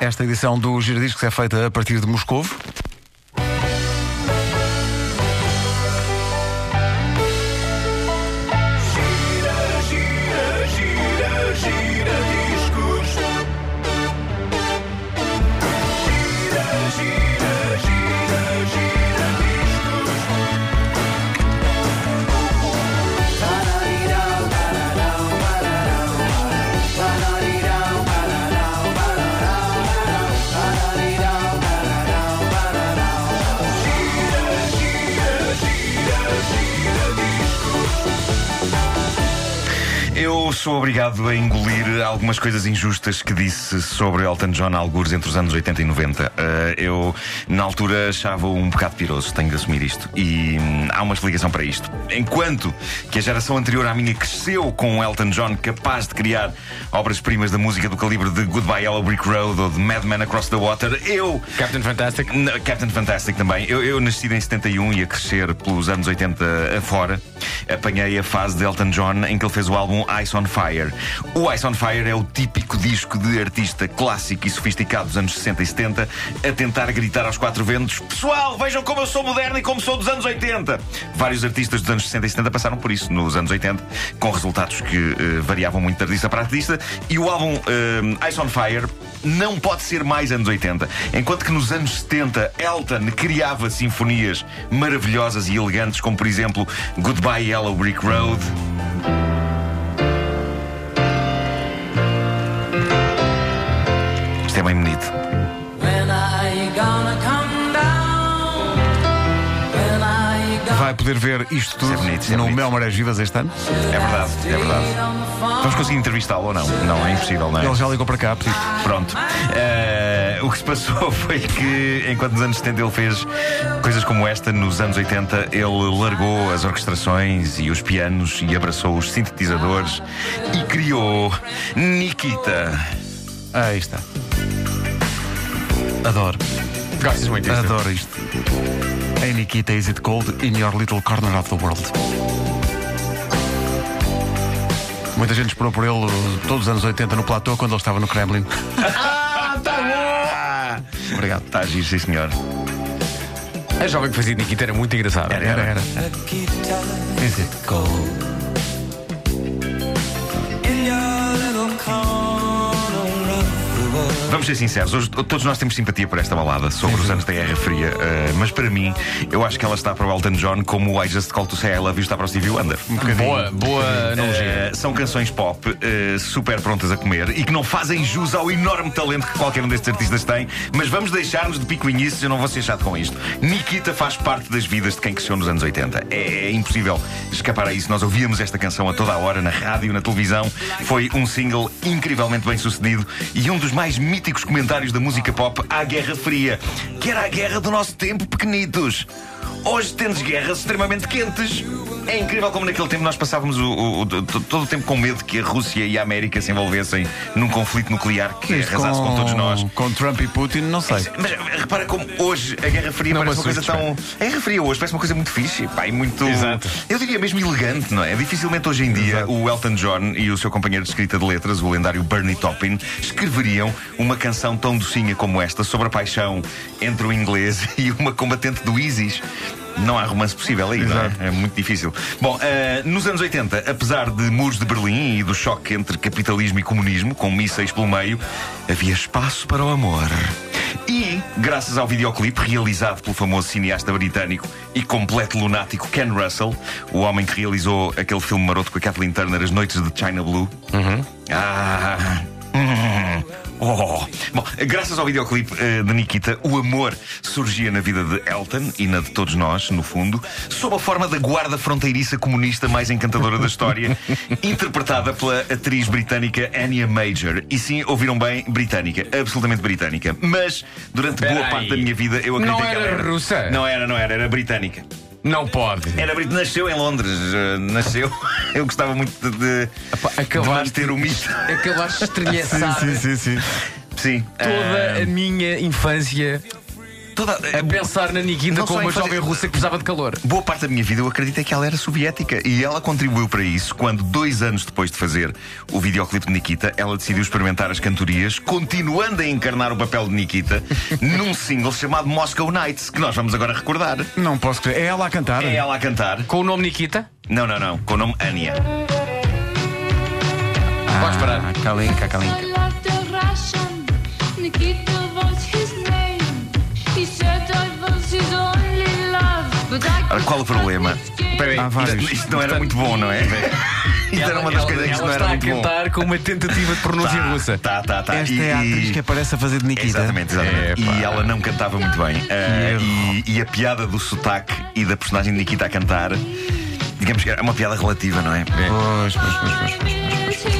Esta edição do Giradiscos é feita a partir de Moscovo. Sou obrigado a engolir algumas coisas injustas que disse sobre Elton John algures entre os anos 80 e 90. Eh, eu, na altura, achava-o um bocado piroso, tenho de assumir isto. E hum, há uma explicação para isto. Enquanto que a geração anterior à minha cresceu com Elton John capaz de criar obras-primas da música do calibre de Goodbye Yellow Brick Road ou de Mad Men Across the Water, eu Captain Fantastic. Captain Fantastic também. Eu, eu nascido em 71 e a crescer pelos anos 80 afora, apanhei a fase de Elton John em que ele fez o álbum Ice on Fire. O Ice on Fire é o típico disco de artista clássico e sofisticado dos anos 60 e 70 a tentar gritar aos quatro ventos: Pessoal, vejam como eu sou moderno e como sou dos anos 80. Vários artistas dos anos 60 e 70 passaram por isso nos anos 80, com resultados que eh, variavam muito de artista para artista. E o álbum eh, Ice on Fire não pode ser mais anos 80. Enquanto que nos anos 70 Elton criava sinfonias maravilhosas e elegantes, como por exemplo Goodbye Yellow Brick Road. Vai poder ver isto tudo Isso é bonito, isso é no bonito. Mel Marés Vivas este ano. É verdade, é verdade. Vamos conseguir entrevistá-lo ou não? Não, é impossível, não é? Ele já ligou para cá, pedido. Pronto. Eh, o que se passou foi que, enquanto nos anos 70 ele fez coisas como esta, nos anos 80 ele largou as orquestrações e os pianos e abraçou os sintetizadores e criou Nikita. Aí está. Adoro, Gostas muito disto? adoro isto. Hey Nikita, is it cold in your little corner of the world? Muita gente esperou por ele todos os anos 80 no platô quando ele estava no Kremlin. Ah, tá bom! Obrigado. Está a agir, sim, senhor. A jovem que fazia Nikita era muito engraçada. Era, Era, era. Is it cold Vamos ser sinceros, hoje todos nós temos simpatia por esta balada sobre os anos da Guerra Fria, eh, mas para mim, eu acho que ela está para o Elton John como o I Just Call to Say I Love You está para o Stevie Wonder. Um. Boa, boa analogia. Eh, são canções pop eh, super prontas a comer e que não fazem jus ao enorme talento que qualquer um destes artistas tem, mas vamos deixar-nos de picuinhices, eu não vou ser chato com isto. Nikita faz parte das vidas de quem cresceu nos anos 80. É, é impossível escapar a isso. Nós ouvíamos esta canção a toda a hora, na rádio, na televisão. Foi um single incrivelmente bem sucedido e um dos mais míticos comentários da música pop à Guerra Fria, que era a guerra do nosso tempo, pequenitos. Hoje temos guerras extremamente quentes. É incrível como naquele tempo nós passávamos o- o- o- to- todo o tempo com medo que a Rússia e a América se envolvessem num conflito nuclear que Isto arrasasse com, todos nós. Com Trump e Putin, não sei. Mas repara como hoje a Guerra Fria Não parece uma coisa tão. A Guerra Fria hoje parece uma coisa muito fixe, pá, e muito. Exato. Eu diria mesmo elegante, não é? Dificilmente hoje em dia o Elton John e o seu companheiro de escrita de letras, o lendário Bernie Taupin, escreveriam uma canção tão docinha como esta sobre a paixão entre o inglês e uma combatente do ISIS. Não há romance possível aí, não é? É muito difícil. Bom, eh, nos anos 80, apesar de muros de Berlim e do choque entre capitalismo e comunismo, com mísseis pelo meio, havia espaço para o amor. E, graças ao videoclipe realizado pelo famoso cineasta britânico e completo lunático Ken Russell, o homem que realizou aquele filme maroto com a Kathleen Turner, As Noites de China Blue. Ah. hum, Oh. Bom, graças ao videoclipe eh, de Nikita, o amor surgia na vida de Elton e na de todos nós, no fundo, sob a forma da guarda fronteiriça comunista mais encantadora da história, interpretada pela atriz britânica Anya Major. E sim, ouviram bem, britânica, absolutamente britânica. Mas durante boa Peraí. parte da minha vida eu acreditei Não que ela era russa? Não era, não era, era britânica. Não pode. Era brit... Nasceu em Londres, eh, nasceu. Eu gostava muito de, de, de acabaste- manter o mito. Acabaste de Sim, sim, sim, sim. Sim. toda ah, a minha infância toda. A pensar na Nikita como uma jovem russa que precisava de calor. Boa parte da minha vida eu acredito é que ela era soviética e ela contribuiu para isso quando, dois anos depois de fazer o videoclipe de Nikita, ela decidiu experimentar as cantorias, continuando a encarnar o papel de Nikita num single chamado Moscow Nights, que nós vamos agora recordar. Não posso crer. É ela a cantar. É ela a cantar. Com o nome Nikita? Não, não, não, com o nome Ania. Podes parar. Ah, Kalinka, qual o problema? Peraí, Há vários. Isto, isto não era muito bom, não é? Isto era uma das ela, coisas que ela não era está a muito bom. cantar com uma tentativa de pronúncia russa. Tá, tá, tá. Esta E- é a atriz que aparece a fazer de Nikita. Exatamente, exatamente. Epá. E ela não cantava muito bem. Ah, e, e a piada do sotaque e da personagem de Nikita a cantar, digamos que é uma piada relativa, não é? Pois, pois, pois, pois. pois.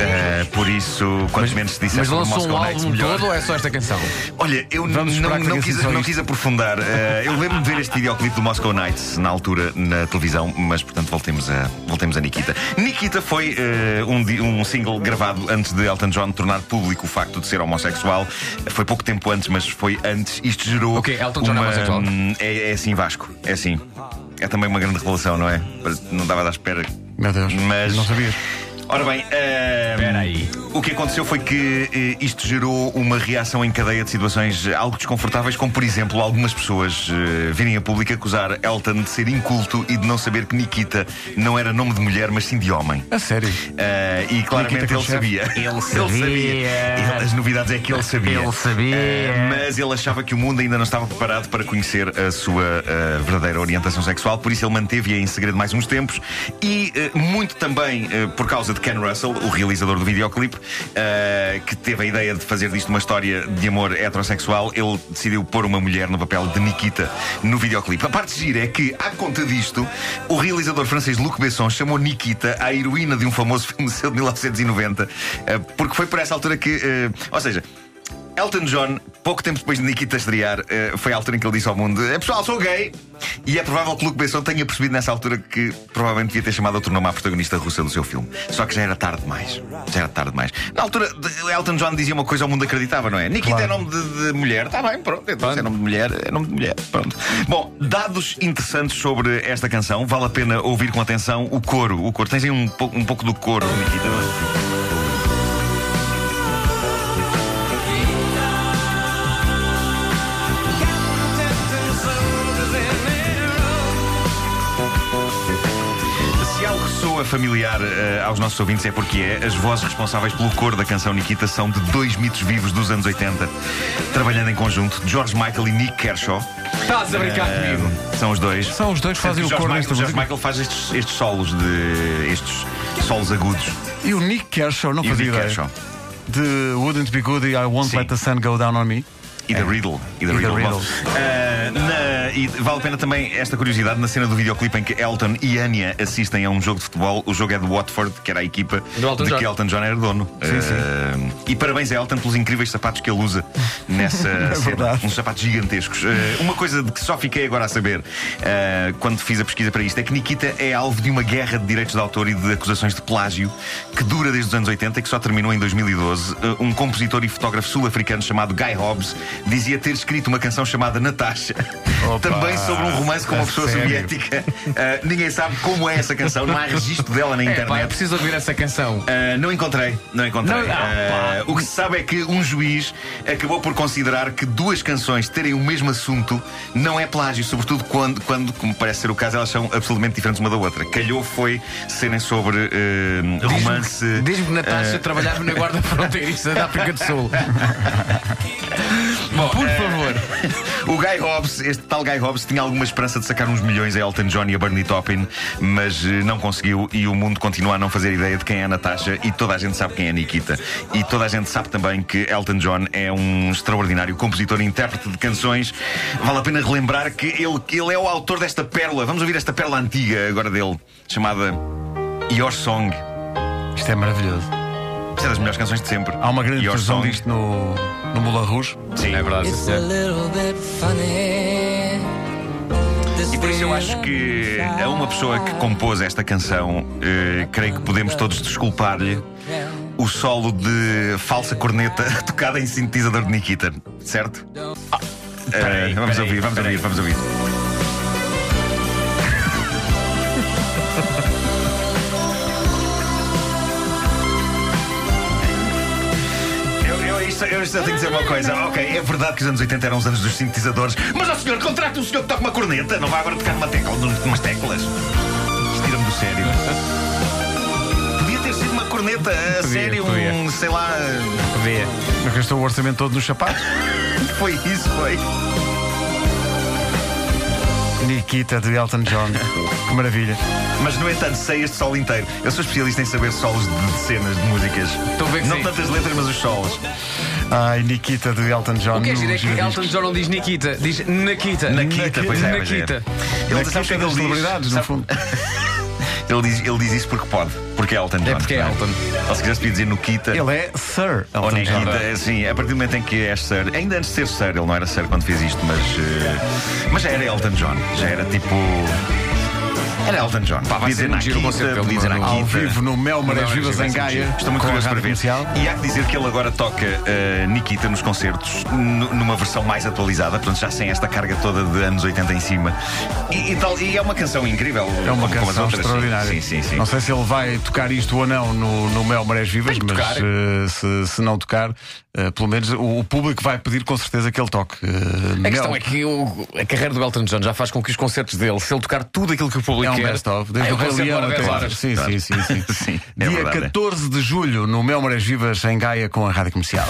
Ah, por isso, quanto menos se disser Mas lançou um álbum melhor. todo ou é só esta canção? Olha, eu não, não, quis, não quis aprofundar. Ah, eu lembro-me de ver este videoclipe do Moscow Nights na altura na televisão, mas portanto voltemos a, voltemos a Nikita. Nikita foi ah, um, um single gravado antes de Elton John tornar público o facto de ser homossexual. Foi pouco tempo antes, mas foi antes. Isto gerou. Ok, Elton John é uma, homossexual? É, é assim, Vasco. É assim. É também uma grande revelação, não é? Não dava à espera. Meu Deus. Mas. Não sabias. Ora bem, Espera aí. o que aconteceu foi que eh, isto gerou uma reação em cadeia de situações eh, algo desconfortáveis, como por exemplo algumas pessoas eh, virem a público acusar Elton de ser inculto e de não saber que Nikita não era nome de mulher, mas sim de homem. A sério. E claramente ele Khrushchev? sabia. Ele sabia. Ele- as novidades é que ele sabia. Ele sabia. Mas ele achava que o mundo ainda não estava preparado para conhecer a sua verdadeira orientação sexual, por isso ele manteve-a em segredo mais uns tempos. E muito também por causa de Ken Russell, o realizador do videoclipe, ah, que teve a ideia de fazer disto uma história de amor heterossexual, ele decidiu pôr uma mulher no papel de Nikita no videoclipe. A parte gira é que, à conta disto, o realizador francês Luc Besson chamou Nikita a heroína de um famoso filme seu de 1990, ah, porque foi por essa altura que. ah, ou seja. Elton John, pouco tempo depois de Nikita estrear, eh, foi a altura em que ele disse ao mundo: "Eh, Pessoal, sou gay. E é provável que Luke Besson tenha percebido nessa altura que provavelmente devia ter chamado outro nome à protagonista russa do seu filme. Só que já era tarde demais. Já era tarde demais. Na altura, Elton John dizia uma coisa ao mundo acreditava, não é? Nikita Claro. é nome de, de mulher. Está bem, pronto. Então, se é nome de mulher, é nome de mulher. Pronto. Bom, dados interessantes sobre esta canção. Vale a pena ouvir com atenção o coro. O coro. Tens aí um, pouco- um pouco do coro, Nikita. Soa familiar eh, aos nossos ouvintes é porque é. As vozes responsáveis pelo coro da canção Nikita são de dois mitos vivos dos anos 80, trabalhando em conjunto, George Michael e Nick Kershaw. Estás a brincar Eh, comigo? são os dois. São os dois que fazem o que coro George nesta Michael, George música. Michael faz estes, estes solos de. estes solos agudos. E o Nick Kershaw, não E o fazia Nick ideia. Kershaw. De Wouldn't Be Good e I Won't Sim. Let the Sun Go Down on Me. E da Riddle. E da É. Riddle. Riddle. Eh, na- e vale a pena também esta curiosidade na cena do videoclipe em que Elton e Anya assistem a um jogo de futebol. O jogo é de Watford, que era a equipa Do de John. que Elton John era dono. Eh, E parabéns a Elton pelos incríveis sapatos que ele usa nessa cena. É verdade. Uns sapatos gigantescos. Eh, uma coisa de que só fiquei agora a saber eh, quando fiz a pesquisa para isto é que Nikita é alvo de uma guerra de direitos de autor e de acusações de plágio que dura desde os anos 80 e que só terminou em 2012. Eh, um compositor e fotógrafo sul-africano chamado Guy Hobbs dizia ter escrito uma canção chamada Natasha, Opa, também sobre um romance com uma pessoa sério? soviética. Eh, ninguém sabe como é essa canção, não há registro dela na É, pá, internet. preciso ouvir essa canção. Uh, não encontrei, não encontrei. Não, Uh, o que se sabe é que um juiz acabou por considerar que duas canções terem o mesmo assunto não é plágio, sobretudo quando, quando como parece ser o caso, elas são absolutamente diferentes uma da outra. Calhou foi serem sobre uh, romance. Diz-me que Natasha uh, trabalhava na guarda fronteiriça da África do Sul. Bom, Por uh, favor. O Guy Hobbs, este tal Guy Hobbs, tinha alguma esperança de sacar uns milhões a Elton John e a Bernie Taupin, mas eh, não conseguiu e o mundo continua a não fazer ideia de quem é a Natasha e toda a gente sabe quem é a Nikita. E toda a gente sabe também que Elton John é um extraordinário compositor e intérprete de canções. Vale a pena relembrar que ele, ele é o autor desta pérola. Vamos ouvir esta pérola antiga agora dele, chamada Your Song. Isto é maravilhoso. Isto é das melhores canções de sempre. Há uma grande Your versão Song. disto no, no Moulin Rouge. Sim, É verdade, sim, E por isso eu acho que a uma pessoa que compôs esta canção, eh, creio que podemos todos desculpar-lhe o solo de falsa corneta tocada em sintetizador de Nikita, certo? Eh, vamos peraí, ouvir, vamos peraí. ouvir, vamos ouvir. Eu, eu tenho que dizer uma coisa. Ok, é verdade que os anos 80 eram os anos dos sintetizadores, mas, ó senhor, contrate um senhor que toca uma corneta. Não vai agora tocar numa tecla, umas teclas. Isto tira-me do sério. Podia ter sido uma corneta, a sério, podia. um, sei lá. Podia. Gastou o orçamento todo nos sapatos. Foi isso, foi. Nikita de Elton John. Que maravilha. Mas, no entanto, sei este solo inteiro. Eu sou especialista em saber solos de, cenas de músicas. Estou a ver que Não sim. tantas letras, mas os solos. Ai, Nikita de Elton John. O que é giro é que. Elton John não diz Nikita, diz Nakita. Nakita, pois é, pois é. Nakita. Ele, sabes o que é que ele diz? celebridades, no Sabe- fundo. Ele diz, ele diz isso porque pode. Porque é Elton John. porque é Elton. Ou se podia dizer Nukita. Ele é Sir Ou Elton John. Nikita, é assim, a partir do momento em que és Sir, ainda antes de ser Sir, ele não era Sir quando fez isto, mas. eh, mas já era Elton John, já era tipo. Era Elton John. Pá, vai Podia ser dizer muito giro concerto dele dizer no- Ao vivo no Mel Marés Vivas em ser Gaia. muito Estou muito curioso para ver. comercial. E há que dizer que ele agora toca eh, Nikita nos concertos numa versão mais atualizada, portanto já sem esta carga toda de anos 80 em cima. E, e tal, e é uma canção incrível. É uma como- como canção outras. extraordinária. Sim, sim, sim. Não sei se ele vai tocar isto ou não no, no Mel Marés Vivas, mas eh, se, se não tocar, eh, pelo menos o, o público vai pedir com certeza que ele toque. A questão Mel. é que o- a carreira do Elton John já faz com que os concertos dele, se ele tocar tudo aquilo que o público É um best-of, desde o Rei concerto Leão demora 10 até. Sim, sim, sim, sim. Sim, é Dia verdade. 14 de julho no Mel Marés Vivas em Gaia com a Rádio Comercial.